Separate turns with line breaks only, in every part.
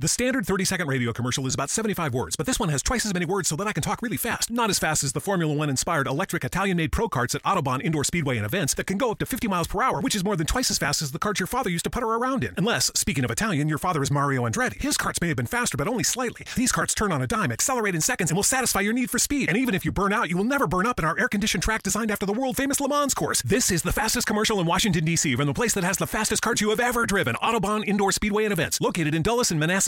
The standard 30 second radio commercial is about 75 words, but this one has twice as many words so that I can talk really fast. Not as fast as the Formula One inspired electric Italian made pro karts at Autobahn Indoor Speedway and events that can go up to 50 miles per hour, which is more than twice as fast as the karts your father used to putter around in. Unless, speaking of Italian, your father is Mario Andretti. His karts may have been faster, but only slightly. These karts turn on a dime, accelerate in seconds, and will satisfy your need for speed. And even if you burn out, you will never burn up in our air conditioned track designed after the world famous Le Mans course. This is the fastest commercial in Washington, D.C., from the place that has the fastest karts you have ever driven Autobahn Indoor Speedway and events, located in Dulles and Manassas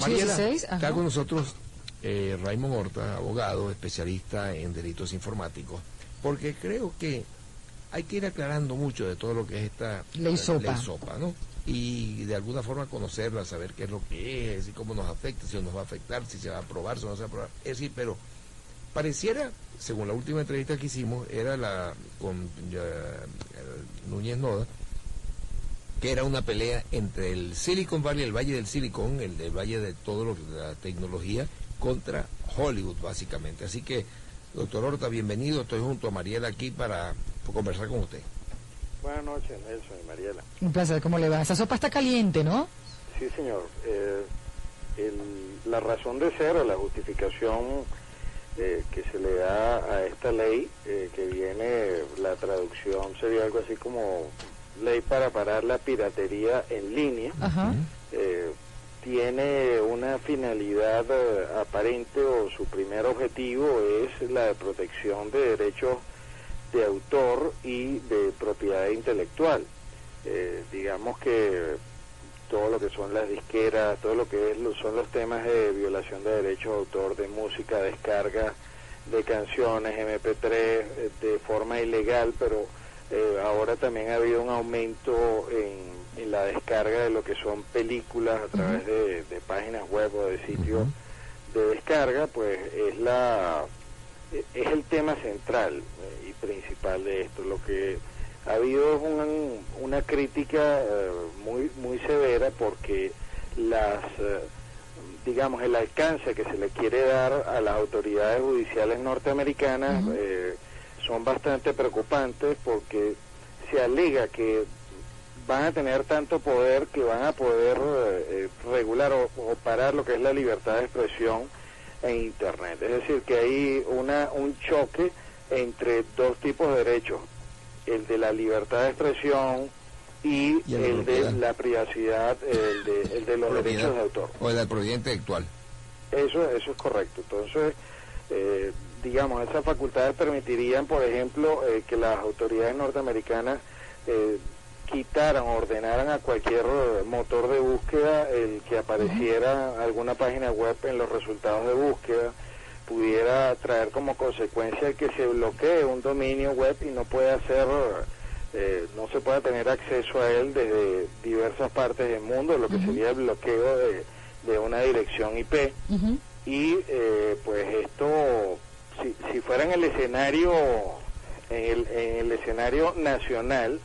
Mariela, está con nosotros eh, Raymond Horta, abogado, especialista en delitos informáticos, porque creo que hay que ir aclarando mucho de todo lo que es esta
Ley SOPA.
SOPA, ¿no? Y de alguna forma conocerla, saber qué es lo que es y cómo nos afecta, si nos va a afectar, si se va a aprobar, si no se va a aprobar. Es decir, pero pareciera, según la última entrevista que hicimos, era la con eh, Núñez Noda, que era una pelea entre el Silicon Valley, el Valle del Silicon, el del Valle de todo lo que la tecnología, contra Hollywood, básicamente. Así que, doctor Horta, bienvenido. Estoy junto a Mariela aquí para conversar con usted.
Buenas noches, Nelson y Mariela.
Un placer, ¿cómo le va? Esa sopa está caliente, ¿no?
Sí, señor. Eh, el- la razón de ser o la justificación eh, que se le da a esta ley, eh, que viene, la traducción sería algo así como ley para parar la piratería en línea,
Ajá.
eh, tiene una finalidad eh, aparente o su primer objetivo es la de protección de derechos de autor y de propiedad intelectual. Eh, digamos que todo lo que son las disqueras, todo lo que es, lo- son los temas de violación de derechos de autor, de música, descarga de canciones, MP3, eh, de forma ilegal, pero eh, ahora también ha habido un aumento en, en la descarga de lo que son películas a través de, de páginas web o de sitios de descarga, pues es la eh, es el tema central eh, y principal de esto. Lo que ha habido es un- una crítica eh, muy muy severa porque las eh, digamos el alcance que se le quiere dar a las autoridades judiciales norteamericanas eh, son bastante preocupantes porque se alega que van a tener tanto poder que van a poder eh, regular o, o parar lo que es la libertad de expresión en Internet. Es decir, que hay una, un choque entre dos tipos de derechos, el de la libertad de expresión y,
Y el de
el de
propiedad.
la privacidad, el de, el de los
Propiedad.
derechos de autor.
O de la propiedad intelectual.
Eso, eso es correcto. Entonces, eh, digamos, esas facultades permitirían, por ejemplo, eh, que las autoridades norteamericanas eh, quitaran ordenaran a cualquier eh, motor de búsqueda el que apareciera alguna página web en los resultados de búsqueda pudiera traer como consecuencia que se bloquee un dominio web y no pueda ser eh, no se pueda tener acceso a él desde diversas partes del mundo, lo que sería el bloqueo de, de una dirección IP
Ujú.
y eh, pues esto si, si fuera en el escenario en el, en el escenario nacional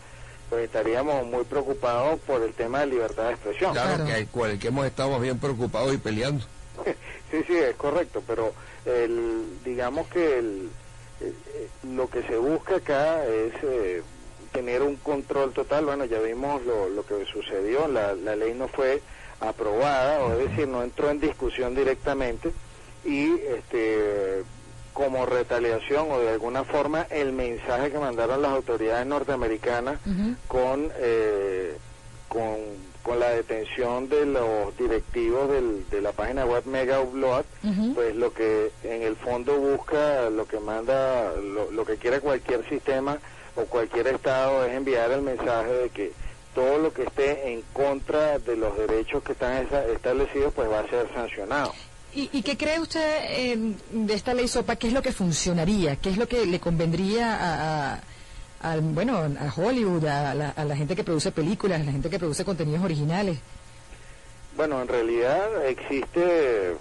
pues estaríamos muy preocupados por el tema de libertad de expresión
Claro,
Claro.
que el que hemos estado bien preocupados y peleando.
sí sí es correcto pero el digamos que el, eh, eh, lo que se busca acá es eh, tener un control total bueno ya vimos lo, lo que sucedió la, la ley no fue aprobada o es decir no entró en discusión directamente y este como retaliación o de alguna forma el mensaje que mandaron las autoridades norteamericanas con, eh, con, con la detención de los directivos del- de la página web Mega Upload, pues lo que en el fondo busca, lo que manda, lo, lo que quiere cualquier sistema o cualquier estado es enviar el mensaje de que todo lo que esté en contra de los derechos que están establecidos pues va a ser sancionado.
¿Y, y qué cree usted eh, de esta ley SOPA? ¿Qué es lo que funcionaría? ¿Qué es lo que le convendría a, a- bueno, a Hollywood, a la gente que produce películas, a la gente que produce contenidos originales?
Bueno, en realidad existe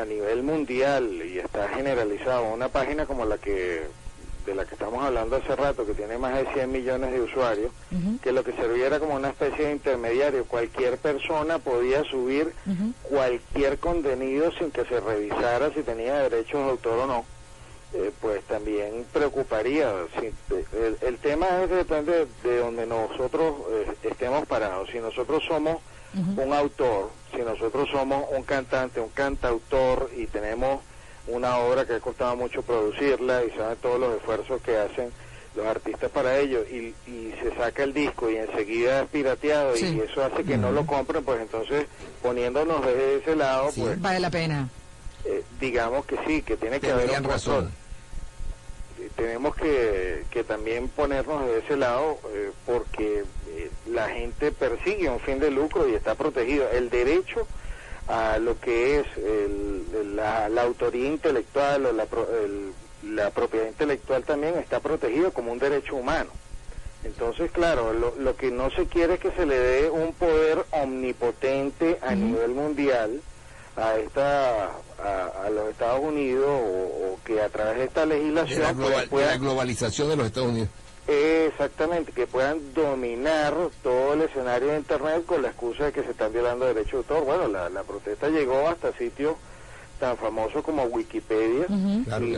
a nivel mundial y está generalizado una página como la que de la que estamos hablando hace rato, que tiene más de 100 millones de usuarios, que lo que servía era como una especie de intermediario. Cualquier persona podía subir cualquier contenido sin que se revisara si tenía derechos de autor o no. Eh, pues también preocuparía. Si, el, tema es depende de donde nosotros eh, estemos parados. Si nosotros somos un autor, si nosotros somos un cantante, un cantautor y tenemos una obra que ha costado mucho producirla y saben todos los esfuerzos que hacen los artistas para ello y, se saca el disco y enseguida es pirateado y eso hace que no lo compren, pues entonces poniéndonos desde ese lado, pues
vale la pena.
Eh, digamos que sí, que tiene que haber un razón. Tenemos que, que también ponernos de ese lado eh, porque eh, la gente persigue un fin de lucro y está protegido. El derecho a lo que es la, autoría intelectual o la, la propiedad intelectual también está protegido como un derecho humano. Entonces, claro, lo, lo, que no se quiere es que se le dé un poder omnipotente a nivel mundial a esta a, los Estados Unidos o, que a través de esta legislación
pues, la globalización de los Estados Unidos
Exactamente, que puedan dominar todo el escenario de Internet con la excusa de que se están violando derechos de autor. Bueno, la, protesta llegó hasta sitios tan famosos como Wikipedia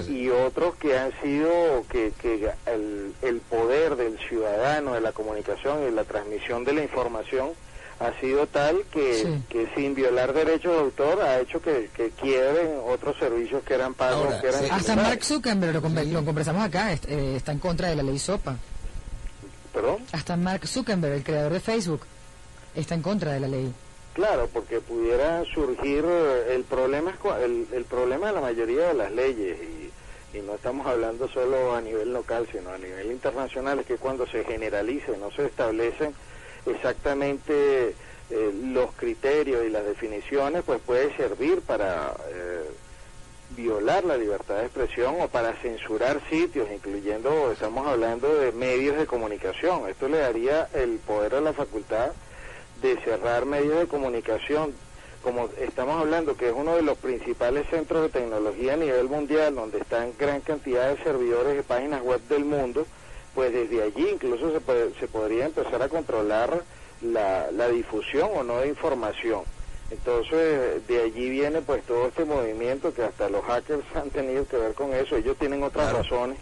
y, otros que han sido que, que el, el, poder del ciudadano, de la comunicación y la transmisión de la información ha sido tal que, que sin violar derechos de autor ha hecho que, que quiebren otros servicios que eran pagos. que eran
hasta Mark Zuckerberg, lo, conversamos acá, eh, está en contra de la ley SOPA.
¿Perdón?
Hasta Mark Zuckerberg, el creador de Facebook, está en contra de la ley.
Claro, porque pudiera surgir eh, el problema el, el problema de la mayoría de las leyes y, y no estamos hablando solo a nivel local, sino a nivel internacional, es que cuando se generalice, no se establecen exactamente eh, los criterios y las definiciones, pues puede servir para eh, violar la libertad de expresión o para censurar sitios, incluyendo, estamos hablando de medios de comunicación. Esto le daría el poder a la facultad de cerrar medios de comunicación, como estamos hablando, que es uno de los principales centros de tecnología a nivel mundial, donde están gran cantidad de servidores de páginas web del mundo, pues desde allí incluso se, se podría empezar a controlar la, la difusión o no de información. Entonces, de allí viene pues todo este movimiento que hasta los hackers han tenido que ver con eso. Ellos tienen otras razones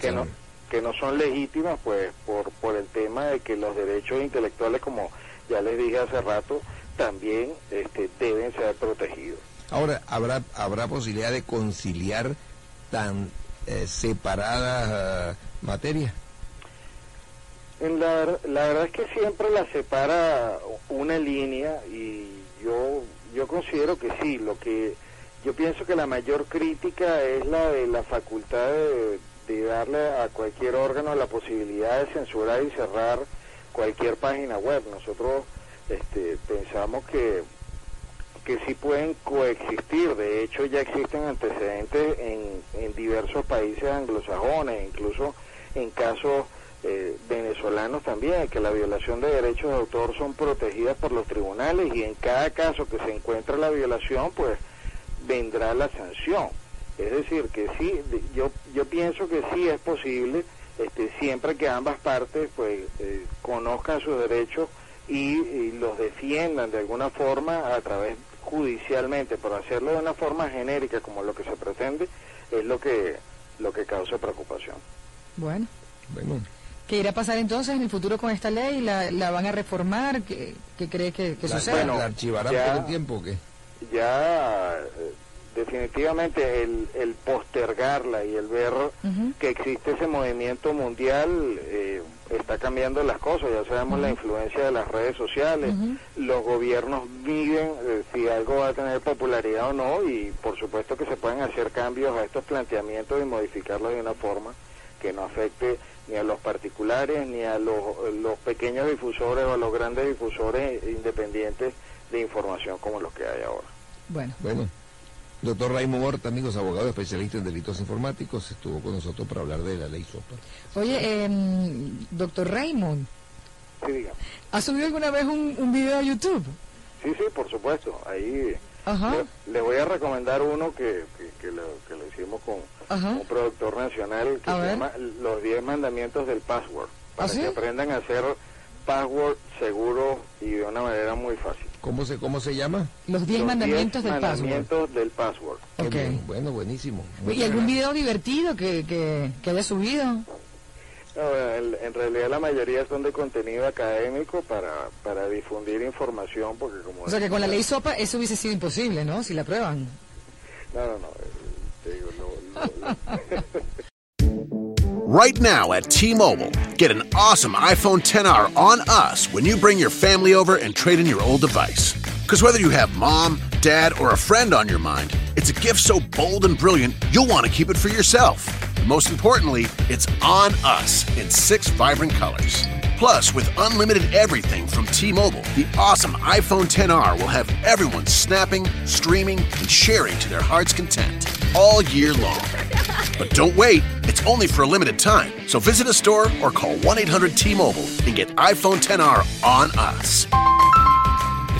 que, no, que no son legítimas pues por, por el tema de que los derechos intelectuales, como ya les dije hace rato, también este, deben ser protegidos.
Ahora, ¿habrá, habrá posibilidad de conciliar tan eh, separadas uh, materias?
La, la verdad es que siempre la separa una línea y yo, yo considero que sí, lo que yo pienso que la mayor crítica es la de la facultad de, darle a cualquier órgano la posibilidad de censurar y cerrar cualquier página web. Nosotros este, pensamos que, que sí pueden coexistir, de hecho ya existen antecedentes en, en diversos países anglosajones, incluso en casos eh, venezolanos también, que la violación de derechos de autor son protegidas por los tribunales y en cada caso que se encuentre la violación, pues vendrá la sanción. Es decir, que sí, yo, yo pienso que sí es posible, este, siempre que ambas partes pues eh, conozcan sus derechos y, los defiendan de alguna forma a través judicialmente, pero hacerlo de una forma genérica como lo que se pretende es lo que lo que causa preocupación.
Bueno. Bueno. ¿Qué irá a pasar entonces en el futuro con esta ley? ¿La, la van a reformar? ¿Qué, cree que, que suceda?
¿La archivarán por el tiempo o qué?
Ya, eh, definitivamente el, el postergarla y el ver que existe ese movimiento mundial eh, está cambiando las cosas. Ya sabemos la influencia de las redes sociales. Los gobiernos miden eh, si algo va a tener popularidad o no y por supuesto que se pueden hacer cambios a estos planteamientos y modificarlos de una forma que no afecte ni a los particulares, ni a los, los pequeños difusores o a los grandes difusores independientes de información como los que hay ahora.
Bueno.
Bueno. Doctor Raymond Horta, amigos abogados especialistas en delitos informáticos, estuvo con nosotros para hablar de la ley SOPA.
Oye, em, doctor Raymond.
Sí,
¿Ha subido alguna vez un, un video a YouTube?
Sí, sí, por supuesto. Ahí
Ajá.
le, le voy a recomendar uno que, que, que lo, que lo hicimos con
Ajá.
un productor nacional que
A
se
ver.
llama Los 10 Mandamientos del Password. Para
¿Ah, sí?
que aprendan a hacer password seguro y de una manera muy fácil.
¿Cómo se, cómo se llama?
Los 10
Los
mandamientos
10
del password.
mandamientos del password.
Qué
Ok.
bien, Bueno, buenísimo. Muy
¿Y algún video divertido que, que, que haya subido?
No, en, en realidad la mayoría son de contenido académico para, para difundir información porque como...
O sea que con la ley SOPA eso hubiese sido imposible, ¿no? Si la prueban.
No, no, no. eh, Te digo, lo-
Right now at T Mobile, get an awesome iPhone 10R on us when you bring your family over and trade in your old device. Because whether you have mom, dad, or a friend on your mind, it's a gift so bold and brilliant you'll want to keep it for yourself. And most importantly, it's on us in six vibrant colors. Plus, with unlimited everything from T Mobile, the awesome iPhone 10R will have everyone snapping, streaming, and sharing to their heart's content all year long. But don't wait, it's only for a limited time. So visit a store or call 1 800 T Mobile and get iPhone 10R on us.